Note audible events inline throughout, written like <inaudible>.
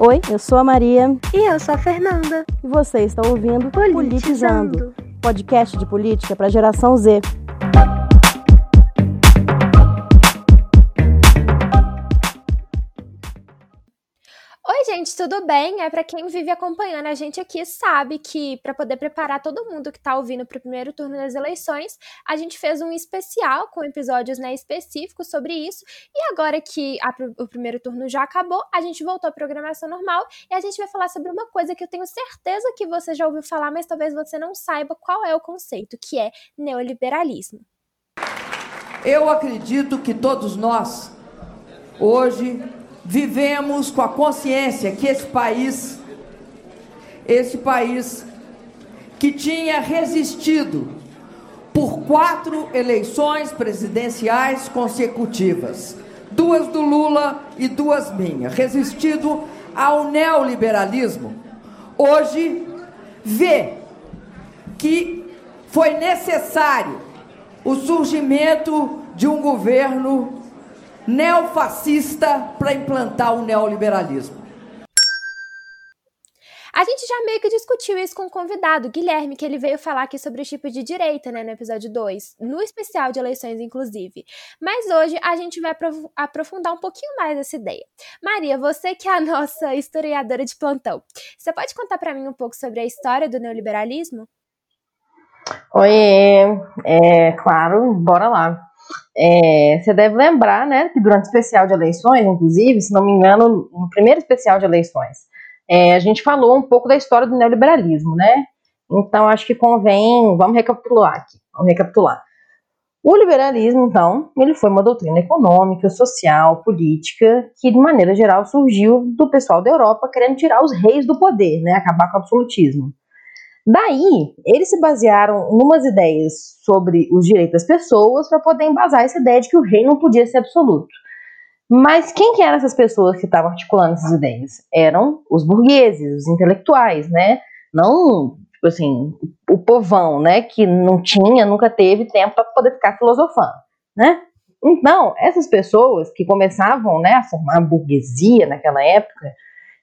Oi, eu sou a Maria. E eu sou a Fernanda. E você está ouvindo Politizando, Politizando podcast de política para a geração Z. gente, tudo bem? É para quem vive acompanhando a gente aqui sabe que para poder preparar todo mundo que está ouvindo para o primeiro turno das eleições, a gente fez um especial com episódios né, específicos sobre isso. E agora que a, o primeiro turno já acabou, a gente voltou à programação normal e a gente vai falar sobre uma coisa que eu tenho certeza que você já ouviu falar, mas talvez você não saiba qual é o conceito, que é neoliberalismo. Eu acredito que todos nós hoje vivemos com a consciência que esse país, esse país que tinha resistido por quatro eleições presidenciais consecutivas, duas do Lula e duas minhas, resistido ao neoliberalismo, hoje vê que foi necessário o surgimento de um governo neofascista para implantar o neoliberalismo. A gente já meio que discutiu isso com o convidado, Guilherme, que ele veio falar aqui sobre o tipo de direita, né, no episódio 2, no especial de eleições, inclusive. Mas hoje a gente vai aprofundar um pouquinho mais essa ideia. Maria, você que é a nossa historiadora de plantão, você pode contar para mim um pouco sobre a história do neoliberalismo? Oi, é claro, bora lá. É, você deve lembrar, né, que durante o especial de eleições, inclusive, se não me engano, no primeiro especial de eleições, é, a gente falou um pouco da história do neoliberalismo, né? Então, acho que convém, vamos recapitular aqui, vamos recapitular. O liberalismo, então, ele foi uma doutrina econômica, social, política, que, de maneira geral, surgiu do pessoal da Europa querendo tirar os reis do poder, né, acabar com o absolutismo. Daí, eles se basearam em umas ideias sobre os direitos das pessoas para poder embasar essa ideia de que o rei não podia ser absoluto. Mas quem que eram essas pessoas que estavam articulando essas ideias? Eram os burgueses, os intelectuais, né? Não, tipo assim, o povão, né? Que não tinha, nunca teve tempo para poder ficar filosofando, né? Então, essas pessoas que começavam né, a formar a burguesia naquela época,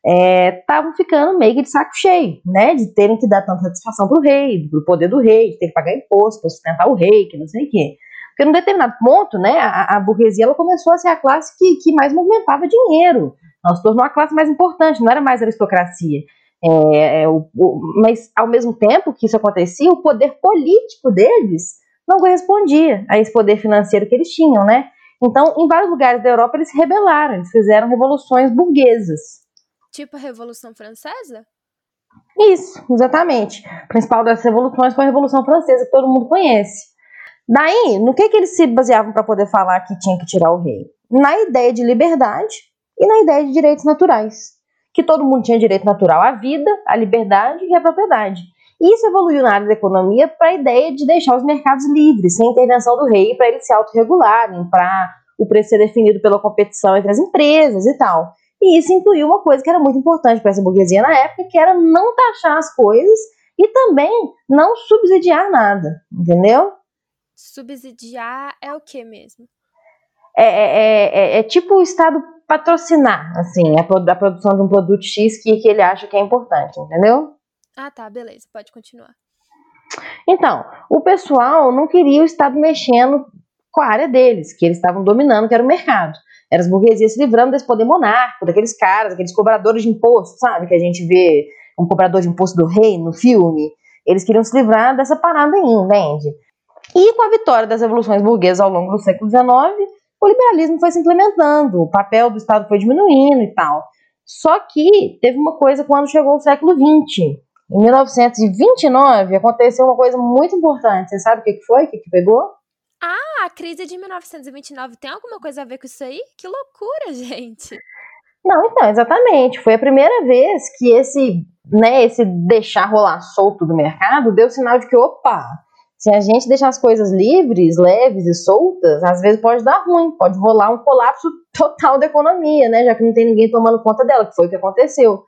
estavam é, ficando meio que de saco cheio, né? De terem que dar tanta satisfação pro rei, pro poder do rei, de ter que pagar imposto para sustentar o rei, que não sei o quê. Porque num determinado ponto, né, a, a burguesia ela começou a ser a classe que, que mais movimentava dinheiro. Ela se tornou a classe mais importante, não era mais aristocracia. É, é, o, o, mas, ao mesmo tempo que isso acontecia, o poder político deles não correspondia a esse poder financeiro que eles tinham, né? Então, em vários lugares da Europa, eles se rebelaram, eles fizeram revoluções burguesas. Tipo a Revolução Francesa? Isso, exatamente. A principal das revoluções foi a Revolução Francesa, que todo mundo conhece. Daí, no que, que eles se baseavam para poder falar que tinha que tirar o rei? Na ideia de liberdade e na ideia de direitos naturais. Que todo mundo tinha direito natural à vida, à liberdade e à propriedade. E isso evoluiu na área da economia para a ideia de deixar os mercados livres, sem intervenção do rei, para eles se autorregularem, para o preço ser definido pela competição entre as empresas e tal. E isso incluiu uma coisa que era muito importante para essa burguesia na época, que era não taxar as coisas e também não subsidiar nada, entendeu? Subsidiar é o que mesmo? É, é, é, é, tipo o Estado patrocinar, assim, a, a, produção de um produto X que, que ele acha que é importante, entendeu? Ah, tá, beleza, pode continuar. Então, o pessoal não queria o Estado mexendo com a área deles, que eles estavam dominando, que era o mercado. Era as burguesias se livrando desse poder monárquico, daqueles caras, aqueles cobradores de imposto, sabe? Que a gente vê um cobrador de imposto do rei no filme. Eles queriam se livrar dessa parada aí, entende? E com a vitória das revoluções burguesas ao longo do século XIX, o liberalismo foi se implementando, o papel do Estado foi diminuindo e tal. Só que teve uma coisa quando chegou o século XX. Em 1929 aconteceu uma coisa muito importante. Você sabe o que foi? O que pegou? Ah, a crise de 1929 tem alguma coisa a ver com isso aí? Que loucura, <laughs> gente! Não, então, exatamente. Foi a primeira vez que esse, né, esse deixar rolar solto do mercado deu sinal de que, opa, se a gente deixar as coisas livres, leves e soltas, às vezes pode dar ruim, pode rolar um colapso <laughs> total da economia, né? Já que não tem ninguém tomando conta dela, que foi o que aconteceu.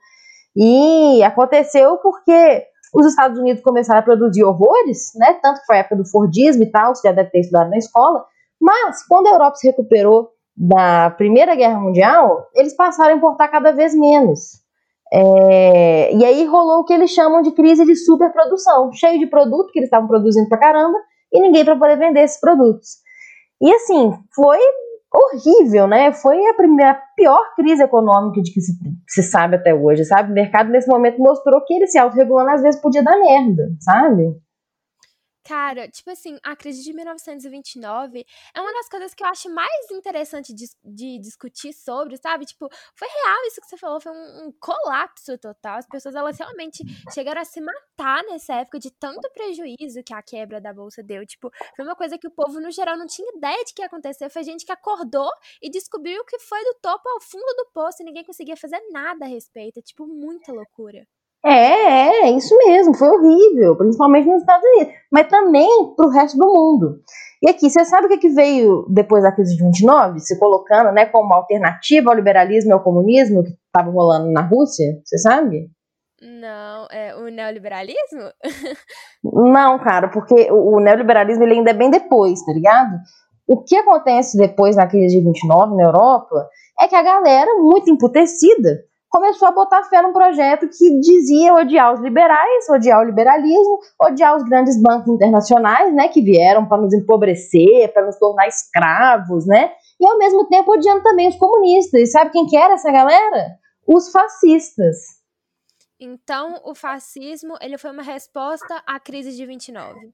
E aconteceu porque os Estados Unidos começaram a produzir horrores, né? Tanto que foi a época do Fordismo e tal, você já deve ter estudado na escola. Mas, quando a Europa se recuperou da Primeira Guerra Mundial, eles passaram a importar cada vez menos. É, e aí rolou o que eles chamam de crise de superprodução, cheio de produto que eles estavam produzindo pra caramba e ninguém para poder vender esses produtos. E assim, foi horrível, né? Foi a primeira pior crise econômica de que se, se, sabe até hoje, sabe? O mercado nesse momento mostrou que ele se autorregulando às vezes podia dar merda, sabe? Cara, tipo assim, a crise de 1929 é uma das coisas que eu acho mais interessante de, de discutir sobre, sabe? Tipo, foi real isso que você falou, foi um, um, colapso total. As pessoas, elas realmente chegaram a se matar nessa época de tanto prejuízo que a quebra da bolsa deu. Tipo, foi uma coisa que o povo, no geral, não tinha ideia de que ia acontecer. Foi gente que acordou e descobriu que foi do topo ao fundo do poço e ninguém conseguia fazer nada a respeito. Tipo, muita loucura. É, é, isso mesmo, foi horrível, principalmente nos Estados Unidos, mas também para o resto do mundo. E aqui, você sabe o que, que veio depois da crise de 29, se colocando né, como alternativa ao liberalismo e ao comunismo que estava rolando na Rússia? Você sabe? Não, é o neoliberalismo? <laughs> Não, cara, porque o neoliberalismo ele ainda é bem depois, tá ligado? O que acontece depois da crise de 29 na Europa é que a galera, muito emputecida, começou a botar fé num projeto que dizia odiar os liberais, odiar o liberalismo, odiar os grandes bancos internacionais, né, que vieram para nos empobrecer, para nos tornar escravos, né, e ao mesmo tempo odiando também os comunistas. E sabe quem que era essa galera? Os fascistas. Então, o fascismo, ele foi uma resposta à crise de 29.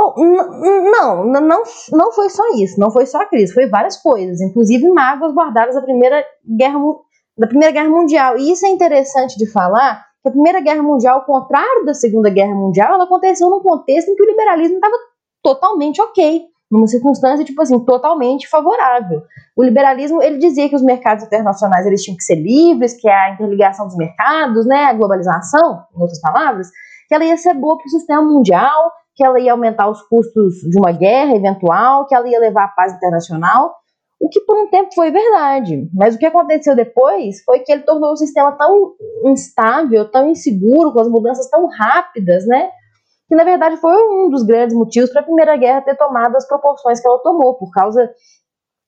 Oh, não, não, não foi só isso, não foi só a crise, foi várias coisas, inclusive mágoas guardadas da Primeira Guerra da Primeira Guerra Mundial. E isso é interessante de falar, que a Primeira Guerra Mundial, ao contrário da Segunda Guerra Mundial, ela aconteceu num contexto em que o liberalismo estava totalmente ok, numa circunstância tipo assim totalmente favorável. O liberalismo ele dizia que os mercados internacionais eles tinham que ser livres, que a interligação dos mercados, né, a globalização, em outras palavras, que ela ia ser boa para o sistema mundial, que ela ia aumentar os custos de uma guerra eventual, que ela ia levar a paz internacional. O que por um tempo foi verdade, mas o que aconteceu depois foi que ele tornou o sistema tão instável, tão inseguro, com as mudanças tão rápidas, né? Que na verdade foi um dos grandes motivos para a Primeira Guerra ter tomado as proporções que ela tomou, por causa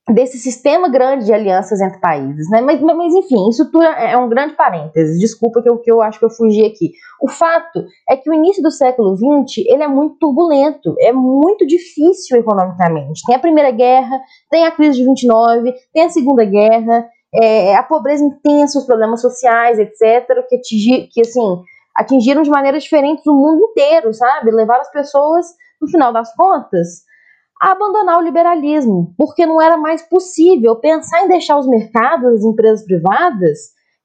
desse sistema grande de alianças entre países, né? Mas, mas enfim, isso tudo é, é um grande parênteses. Desculpa que eu, que eu acho que eu fugi aqui. O fato é que o início do século XX ele é muito turbulento, é muito difícil economicamente. Tem a Primeira Guerra, tem a crise de 29, tem a Segunda Guerra, é, a pobreza intensa, os problemas sociais, etc., que, atingir, que assim atingiram de maneiras diferentes o mundo inteiro, sabe? Levaram as pessoas, no final das contas, a abandonar o liberalismo, porque não era mais possível pensar em deixar os mercados, as empresas privadas,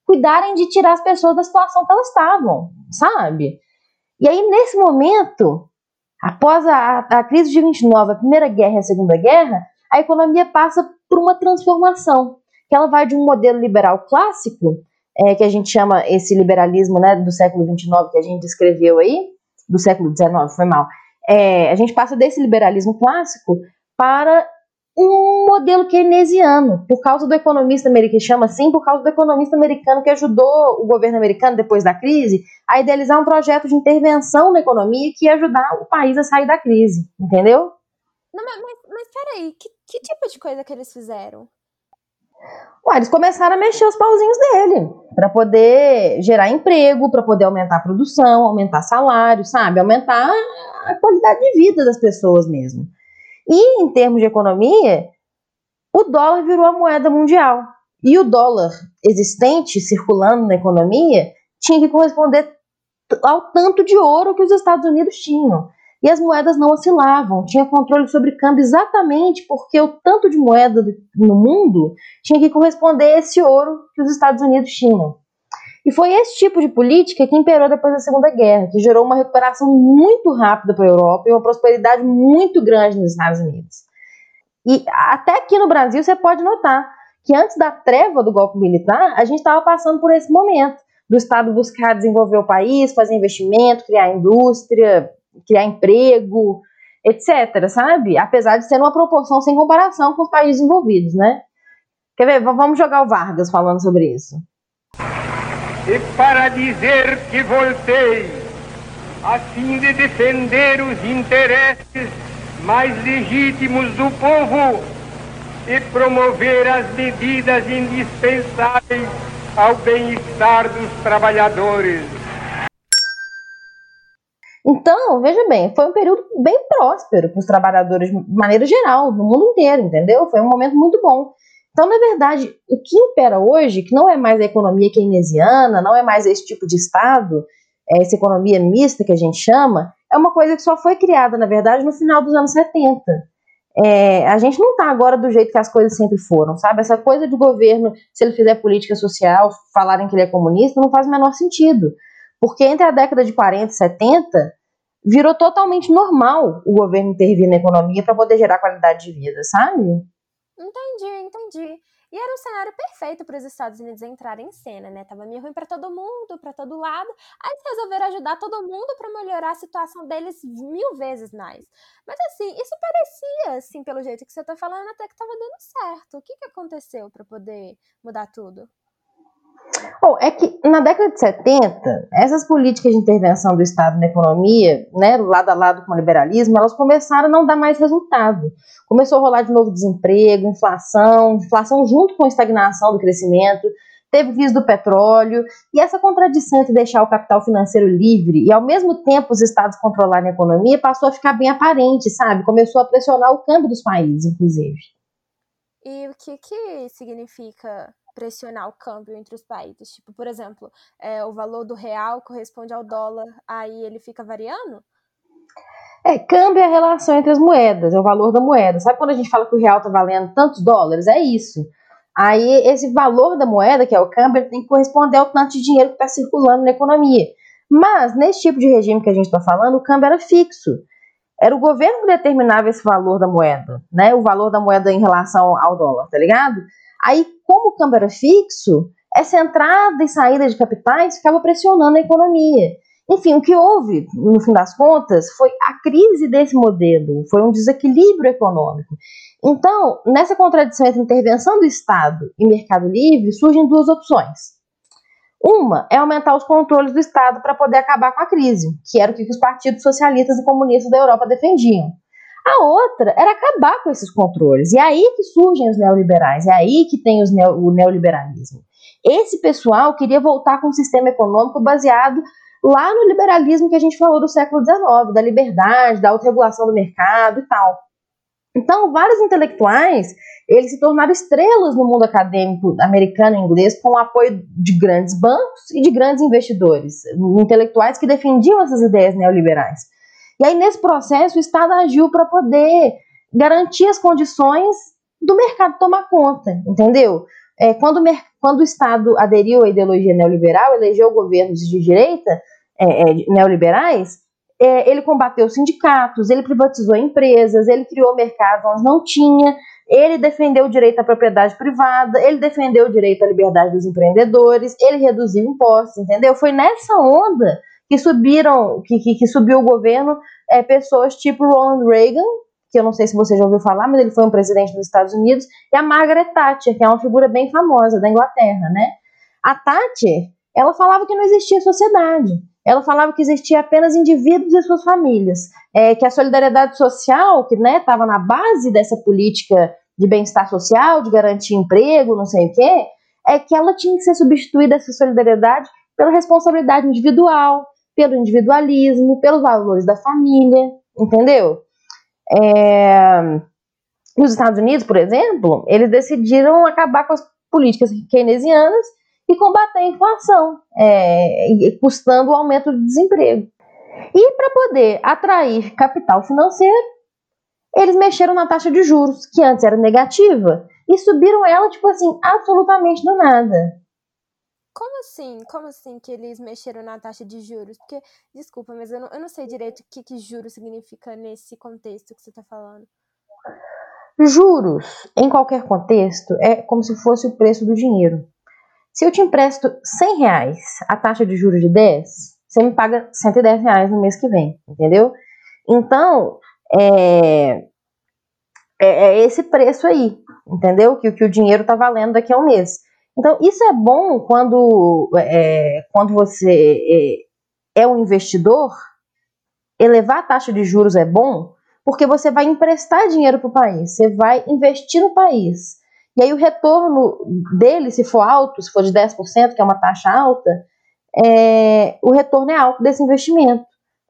cuidarem de tirar as pessoas da situação que elas estavam, sabe? E aí, nesse momento, após a, a crise de 29, a Primeira Guerra e a Segunda Guerra, a economia passa por uma transformação, que ela vai de um modelo liberal clássico, é, que a gente chama esse liberalismo né, do século 29 que a gente descreveu aí, do século 19, foi mal, é, a gente passa desse liberalismo clássico para um modelo keynesiano, por causa do economista americano, chama assim, por causa do economista americano que ajudou o governo americano, depois da crise, a idealizar um projeto de intervenção na economia que ia ajudar o país a sair da crise, entendeu? Não, mas, mas, mas peraí, que, que tipo de coisa que eles fizeram? Ué, eles começaram a mexer os pauzinhos dele para poder gerar emprego, para poder aumentar a produção, aumentar salário, sabe? Aumentar a qualidade de vida das pessoas mesmo. E em termos de economia, o dólar virou a moeda mundial. E o dólar existente circulando na economia tinha que corresponder ao tanto de ouro que os Estados Unidos tinham e as moedas não oscilavam, tinha controle sobre câmbio exatamente porque o tanto de moeda no mundo tinha que corresponder a esse ouro que os Estados Unidos tinham. E foi esse tipo de política que imperou depois da Segunda Guerra, que gerou uma recuperação muito rápida para a Europa e uma prosperidade muito grande nos Estados Unidos. E até aqui no Brasil você pode notar que antes da treva do golpe militar, a gente estava passando por esse momento do Estado buscar desenvolver o país, fazer investimento, criar indústria, criar emprego, etc, sabe? Apesar de ser uma proporção sem comparação com os países envolvidos, né? Quer ver? Vamos jogar o Vargas falando sobre isso. E para dizer que voltei, a fim de defender os interesses mais legítimos do povo e promover as medidas indispensáveis ao bem-estar dos trabalhadores. Então, veja bem, foi um período bem próspero para os trabalhadores de maneira geral, no mundo inteiro, entendeu? Foi um momento muito bom. Então, na verdade, o que impera hoje, que não é mais a economia keynesiana, não é mais esse tipo de Estado, é essa economia mista que a gente chama, é uma coisa que só foi criada, na verdade, no final dos anos 70. É, a gente não está agora do jeito que as coisas sempre foram, sabe? Essa coisa do governo, se ele fizer política social, falarem que ele é comunista, não faz o menor sentido. Porque entre a década de 40 e 70, virou totalmente normal o governo intervir na economia para poder gerar qualidade de vida, sabe? Entendi, entendi. E era um cenário perfeito para os Estados Unidos entrarem em cena, né? Tava meio ruim para todo mundo, para todo lado. Aí eles resolveram ajudar todo mundo para melhorar a situação deles mil vezes mais. Mas assim, isso parecia, assim, pelo jeito que você tá falando, até que tava dando certo. O que que aconteceu para poder mudar tudo? Bom, é que na década de 70, essas políticas de intervenção do Estado na economia, né, lado a lado com o liberalismo, elas começaram a não dar mais resultado. Começou a rolar de novo desemprego, inflação, inflação junto com a estagnação do crescimento, teve crise do petróleo, e essa contradição entre deixar o capital financeiro livre e ao mesmo tempo os estados controlarem a economia passou a ficar bem aparente, sabe? Começou a pressionar o câmbio dos países, inclusive. E o que que significa pressionar o câmbio entre os países? Tipo, por exemplo, é, o valor do real corresponde ao dólar, aí ele fica variando? É, câmbio é a relação entre as moedas, é o valor da moeda. Sabe quando a gente fala que o real está valendo tantos dólares? É isso. Aí esse valor da moeda, que é o câmbio, tem que corresponder ao tanto de dinheiro que está circulando na economia. Mas nesse tipo de regime que a gente está falando, o câmbio era fixo. Era o governo que determinava esse valor da moeda, né? O valor da moeda em relação ao dólar, tá ligado? Aí, como o câmbio era fixo, essa entrada e saída de capitais ficava pressionando a economia. Enfim, o que houve, no fim das contas, foi a crise desse modelo, foi um desequilíbrio econômico. Então, nessa contradição entre intervenção do Estado e mercado livre, surgem duas opções. Uma é aumentar os controles do Estado para poder acabar com a crise, que era o que os partidos socialistas e comunistas da Europa defendiam. A outra era acabar com esses controles. E é aí que surgem os neoliberais, é aí que tem neo, o neoliberalismo. Esse pessoal queria voltar com um sistema econômico baseado lá no liberalismo que a gente falou do século XIX, da liberdade, da autorregulação do mercado e tal. Então, vários intelectuais, eles se tornaram estrelas no mundo acadêmico americano e inglês com o apoio de grandes bancos e de grandes investidores, intelectuais que defendiam essas ideias neoliberais. E aí, nesse processo, o Estado agiu para poder garantir as condições do mercado tomar conta, entendeu? É, quando, o quando o Estado aderiu à ideologia neoliberal, elegeu governos de direita é, é, neoliberais, é, ele combateu sindicatos, ele privatizou empresas, ele criou mercados onde não tinha, ele defendeu o direito à propriedade privada, ele defendeu o direito à liberdade dos empreendedores, ele reduziu impostos, entendeu? Foi nessa onda que subiram, que, que, que subiu o governo é, pessoas tipo Ronald Reagan, que eu não sei se você já ouviu falar, mas ele foi um presidente dos Estados Unidos, e a Margaret Thatcher, que é uma figura bem famosa da Inglaterra, né? A Thatcher, ela falava que não existia sociedade. Ela falava que existia apenas indivíduos e suas famílias, é, que a solidariedade social, que estava né, na base dessa política de bem-estar social, de garantir emprego, não sei o quê, é que ela tinha que ser substituída essa solidariedade pela responsabilidade individual, pelo individualismo, pelos valores da família, entendeu? É... Nos Estados Unidos, por exemplo, eles decidiram acabar com as políticas keynesianas e combater a inflação, é, custando o aumento do desemprego. E para poder atrair capital financeiro, eles mexeram na taxa de juros, que antes era negativa, e subiram ela, tipo assim, absolutamente do nada. Como assim? Como assim que eles mexeram na taxa de juros? Porque, desculpa, mas eu não, eu não sei direito o que, que juros significa nesse contexto que você está falando. Juros, em qualquer contexto, é como se fosse o preço do dinheiro. Se eu te empresto 100 reais, a taxa de juros de 10, você me paga 110 reais no mês que vem, entendeu? Então, é, é, é esse preço aí, entendeu? Que, que o dinheiro está valendo daqui a um mês. Então, isso é bom quando, é, quando você é, é um investidor. Elevar a taxa de juros é bom porque você vai emprestar dinheiro para o país, você vai investir no país. E aí o retorno dele, se for alto, se for de 10%, que é uma taxa alta, é, o retorno é alto desse investimento.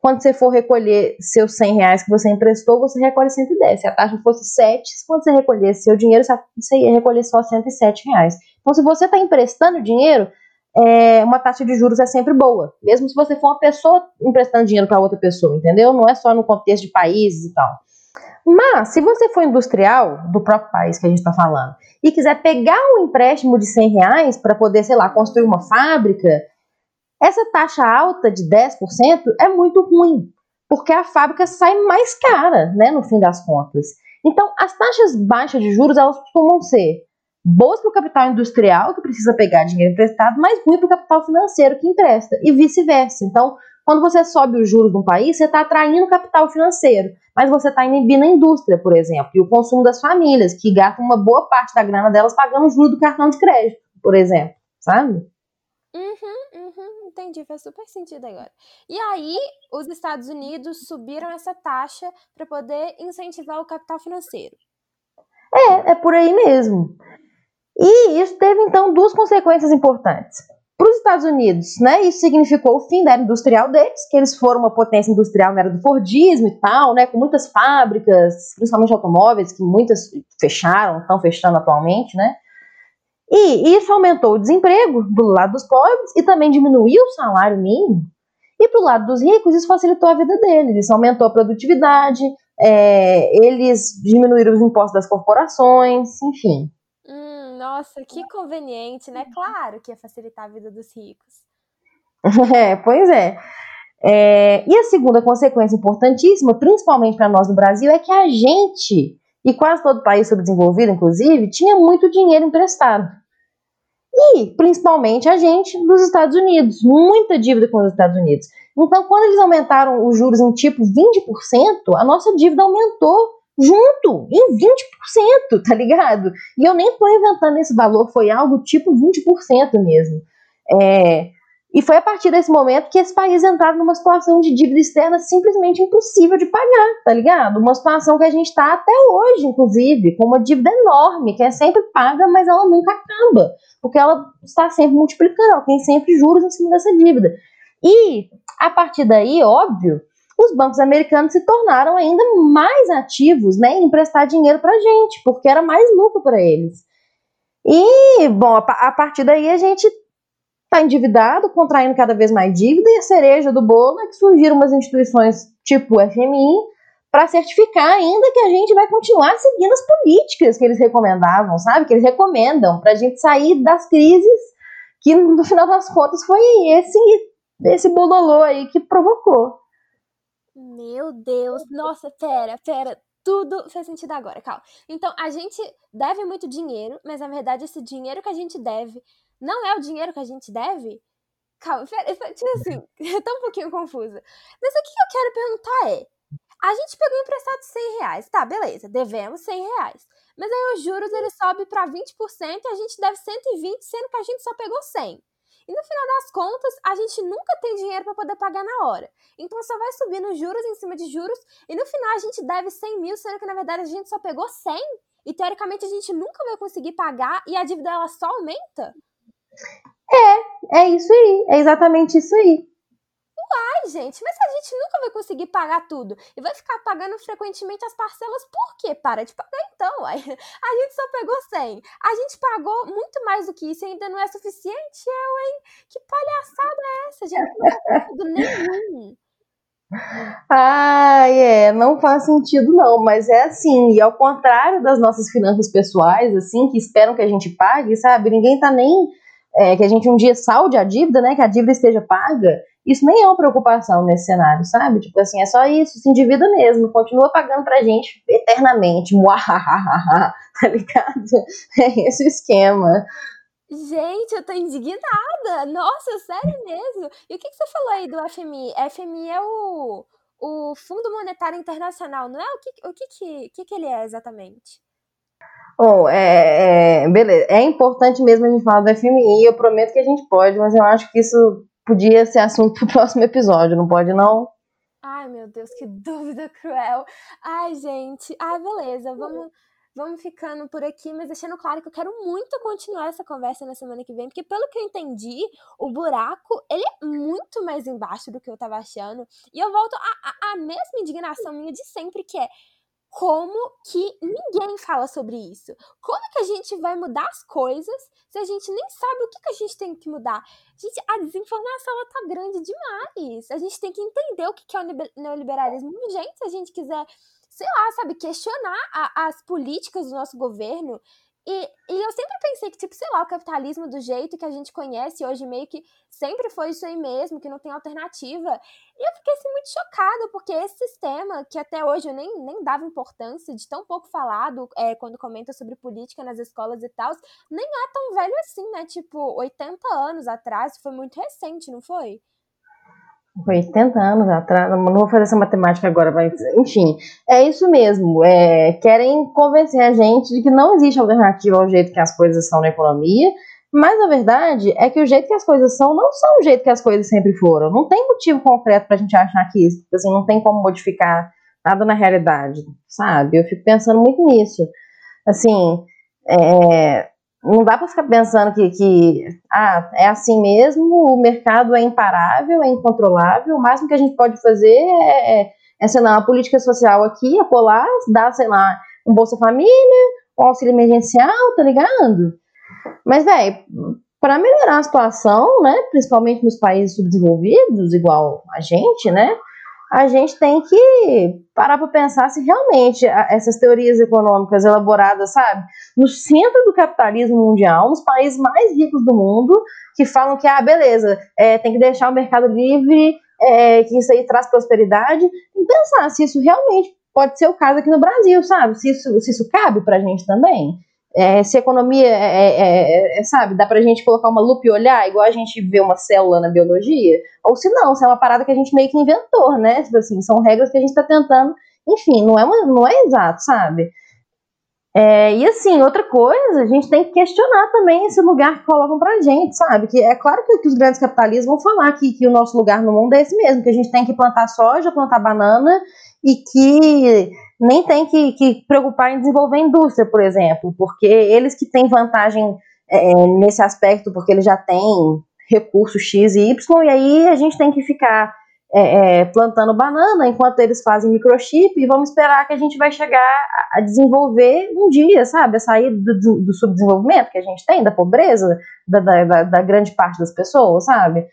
Quando você for recolher seus 100 reais que você emprestou, você recolhe 110. Se a taxa fosse 7, quando você recolhesse seu dinheiro, você ia recolher só 107 reais. Então, se você está emprestando dinheiro, é, uma taxa de juros é sempre boa, mesmo se você for uma pessoa emprestando dinheiro para outra pessoa, entendeu? Não é só no contexto de países e tal. Mas, se você for industrial do próprio país que a gente está falando e quiser pegar um empréstimo de 100 reais para poder, sei lá, construir uma fábrica, essa taxa alta de 10% é muito ruim, porque a fábrica sai mais cara, né, no fim das contas. Então, as taxas baixas de juros, elas costumam ser boas para o capital industrial, que precisa pegar dinheiro emprestado, mas ruim para o capital financeiro, que empresta, e vice-versa. Então, quando você sobe os juros de um país, você está atraindo capital financeiro, mas você está inibindo a indústria, por exemplo, e o consumo das famílias, que gastam uma boa parte da grana delas pagando o juros do cartão de crédito, por exemplo, sabe? Uhum, uhum, entendi, faz super sentido agora. E aí, os Estados Unidos subiram essa taxa para poder incentivar o capital financeiro. É, é por aí mesmo. E isso teve então duas consequências importantes. Para os Estados Unidos, né, isso significou o fim da era industrial deles, que eles foram uma potência industrial na era do Fordismo e tal, né, com muitas fábricas, principalmente automóveis, que muitas fecharam, estão fechando atualmente, né. E isso aumentou o desemprego do lado dos pobres e também diminuiu o salário mínimo. E para o lado dos ricos, isso facilitou a vida deles, isso aumentou a produtividade, é, eles diminuíram os impostos das corporações, enfim. Hum, nossa, que conveniente, né? Claro que ia facilitar a vida dos ricos. <laughs> É, pois é. é. E a segunda consequência importantíssima, principalmente para nós no Brasil, é que a gente e quase todo país subdesenvolvido, inclusive, tinha muito dinheiro emprestado. E, principalmente, a gente dos Estados Unidos, muita dívida com os Estados Unidos. Então, quando eles aumentaram os juros em tipo 20%, a nossa dívida aumentou junto, em 20%, tá ligado? E eu nem tô inventando esse valor, foi algo tipo 20% mesmo. É, e foi a partir desse momento que esse país entraram numa situação de dívida externa simplesmente impossível de pagar, tá ligado? Uma situação que a gente está até hoje, inclusive, com uma dívida enorme, que é sempre paga, mas ela nunca acaba, porque ela está sempre multiplicando, ela tem sempre juros em cima dessa dívida. E, a partir daí, óbvio, os bancos americanos se tornaram ainda mais ativos né, em emprestar dinheiro para a gente, porque era mais lucro para eles. E, bom, a partir daí a gente está endividado, contraindo cada vez mais dívida, e a cereja do bolo é que surgiram umas instituições tipo o FMI para certificar ainda que a gente vai continuar seguindo as políticas que eles recomendavam, sabe? Que eles recomendam para a gente sair das crises que no final das contas foi esse esse bololô aí que provocou. Meu Deus, nossa, pera, pera, tudo faz sentido agora, calma. Então, a gente deve muito dinheiro, mas na verdade esse dinheiro que a gente deve não é o dinheiro que a gente deve? Calma, <laughs> tipo assim, eu tô um pouquinho confusa. Mas o que eu quero perguntar é: a gente pegou emprestado 100 reais, tá, beleza, devemos 100 reais. Mas aí os juros ele sobe para 20% e a gente deve 120, sendo que a gente só pegou 100. E no final das contas, a gente nunca tem dinheiro para poder pagar na hora. Então só vai subindo juros em cima de juros. E no final a gente deve 100 mil, sendo que na verdade a gente só pegou 100. E teoricamente a gente nunca vai conseguir pagar e a dívida ela só aumenta. É, é isso aí, é exatamente isso aí. Uai, gente, mas a gente nunca vai conseguir pagar tudo. E vai ficar pagando frequentemente as parcelas por quê? Para de pagar então, uai. A gente só pegou 100. A gente pagou muito mais do que isso e ainda não é suficiente, eu, hein? Que palhaçada é essa, gente? Não faz sentido nenhum. Ah, é, não faz sentido não, mas é assim, e ao contrário das nossas finanças pessoais, assim, que esperam que a gente pague, sabe? Ninguém tá nem é, que a gente um dia salde a dívida, né? Que a dívida esteja paga. Isso nem é uma preocupação nesse cenário, sabe? Tipo assim, é só isso, se endivida mesmo, continua pagando pra gente eternamente. <laughs> tá ligado? É esse o esquema. Gente, eu tô indignada. Nossa, sério mesmo. E o que, que você falou aí do FMI? FMI é o, o Fundo Monetário Internacional, não é? O que, o que, que, que, que ele é exatamente? Bom, é, é, beleza. É importante mesmo a gente falar do FMI, eu prometo que a gente pode, mas eu acho que isso podia ser assunto <laughs> pro próximo episódio, não pode não? Ai, meu Deus, que dúvida cruel. Ai, gente. Ai, beleza, vamos... vamos ficando por aqui, mas deixando claro que eu quero muito continuar essa conversa na semana que vem, porque pelo que eu entendi, o buraco, ele é muito mais embaixo do que eu tava achando. E eu volto à mesma indignação minha de sempre, que é como que ninguém fala sobre isso? Como que a gente vai mudar as coisas se a gente nem sabe o que, que a gente tem que mudar? Gente, a desinformação ela tá grande demais. A gente tem que entender o que, que é o neoliberalismo urgente se a gente quiser, sei lá, sabe, questionar a, as políticas do nosso governo e, e eu sempre pensei que, tipo, sei lá, o capitalismo do jeito que a gente conhece hoje, meio que sempre foi isso aí mesmo, que não tem alternativa. E eu fiquei assim, muito chocada, porque esse sistema, que até hoje eu nem, nem dava importância, de tão pouco falado é, quando comenta sobre política nas escolas e tal, nem é tão velho assim, né? Tipo, 80 anos atrás, foi muito recente, não foi? Foi 80 anos atrás, não vou fazer essa matemática agora, mas enfim, é isso mesmo. É, querem convencer a gente de que não existe alternativa ao jeito que as coisas são na economia, mas a verdade é que o jeito que as coisas são não são o jeito que as coisas sempre foram. Não tem motivo concreto para a gente achar que isso, assim, não tem como modificar nada na realidade, sabe? Eu fico pensando muito nisso. Assim, é, não dá para ficar pensando que, que ah, é assim mesmo, o mercado é imparável, é incontrolável, o máximo que a gente pode fazer é, é, é sei lá, uma política social aqui, apolar, dar, sei lá, um Bolsa Família, um auxílio emergencial, tá ligado? Mas, velho, para melhorar a situação, né, principalmente nos países subdesenvolvidos, igual a gente, né, a gente tem que parar para pensar se realmente essas teorias econômicas elaboradas, sabe, no centro do capitalismo mundial, nos países mais ricos do mundo, que falam que, ah, beleza, é, tem que deixar o mercado livre, é, que isso aí traz prosperidade, e pensar se isso realmente pode ser o caso aqui no Brasil, sabe, se isso, se isso cabe para a gente também. É, se economia, é, é, é, é, sabe, dá pra gente colocar uma lupa e olhar, igual a gente vê uma célula na biologia, ou se não, se é uma parada que a gente meio que inventou, né? Tipo assim, são regras que a gente tá tentando, enfim, não é, uma, não é exato, sabe? É, e assim, outra coisa, a gente tem que questionar também esse lugar que colocam pra gente, sabe? Que é claro que, que os grandes capitalistas vão falar que, que o nosso lugar no mundo é esse mesmo, que a gente tem que plantar soja, plantar banana e que nem tem que, que preocupar em desenvolver indústria, por exemplo, porque eles que têm vantagem é, nesse aspecto, porque eles já têm recursos X e Y, e aí a gente tem que ficar é, é, plantando banana enquanto eles fazem microchip e vamos esperar que a gente vai chegar a desenvolver um dia, sabe? A sair do, do subdesenvolvimento que a gente tem, da pobreza da, da, da grande parte das pessoas, sabe?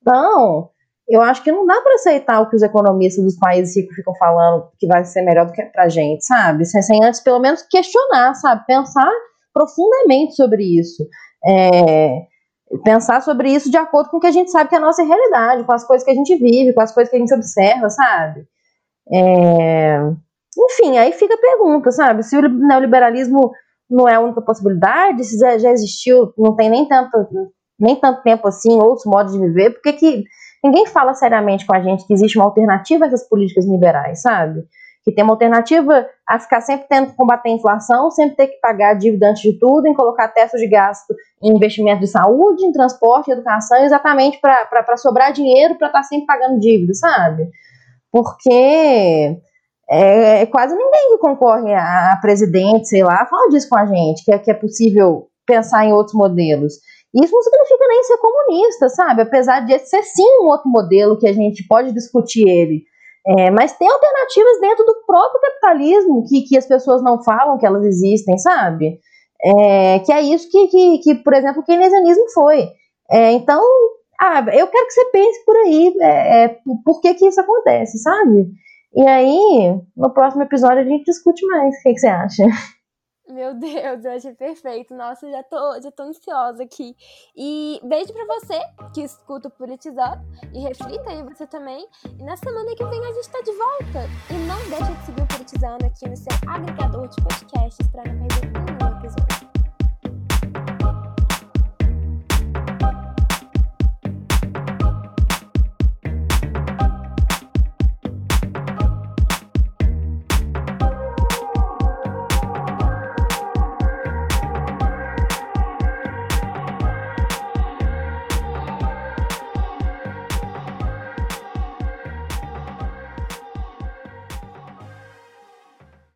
Então, eu acho que não dá para aceitar o que os economistas dos países ricos ficam falando que vai ser melhor do que pra gente, sabe? Sem, sem antes, pelo menos, questionar, sabe? Pensar profundamente sobre isso. É, pensar sobre isso de acordo com o que a gente sabe que é a nossa realidade, com as coisas que a gente vive, com as coisas que a gente observa, sabe? É, enfim, aí fica a pergunta, sabe? Se o neoliberalismo não é a única possibilidade, se já, existiu, não tem nem tanto, nem tanto tempo assim, outros modos de viver, por que que Ninguém fala seriamente com a gente que existe uma alternativa a essas políticas liberais, sabe? Que tem uma alternativa a ficar sempre tendo que combater a inflação, sempre ter que pagar dívida antes de tudo, em colocar testes de gasto em investimento de saúde, em transporte, em educação, exatamente para sobrar dinheiro para estar tá sempre pagando dívida, sabe? Porque é, é, quase ninguém que concorre a, a presidente, sei lá, fala disso com a gente, que é, que é possível pensar em outros modelos. Isso não significa nem ser comunista, sabe? Apesar de ser sim um outro modelo que a gente pode discutir ele. É, mas tem alternativas dentro do próprio capitalismo que, que as pessoas não falam que elas existem, sabe? É, que é isso que, que, que, por exemplo, o keynesianismo foi. É, então, ah, eu quero que você pense por aí, é, é, por que, que isso acontece, sabe? E aí, no próximo episódio a gente discute mais. O que, que você acha? Meu Deus, eu achei perfeito. Nossa, já tô, já tô ansiosa aqui. E beijo pra você que escuta o Politizando e reflita aí você também. E na semana que vem a gente tá de volta. E não deixa de seguir o Politizando aqui no seu agregador de podcasts pra não perder nenhum.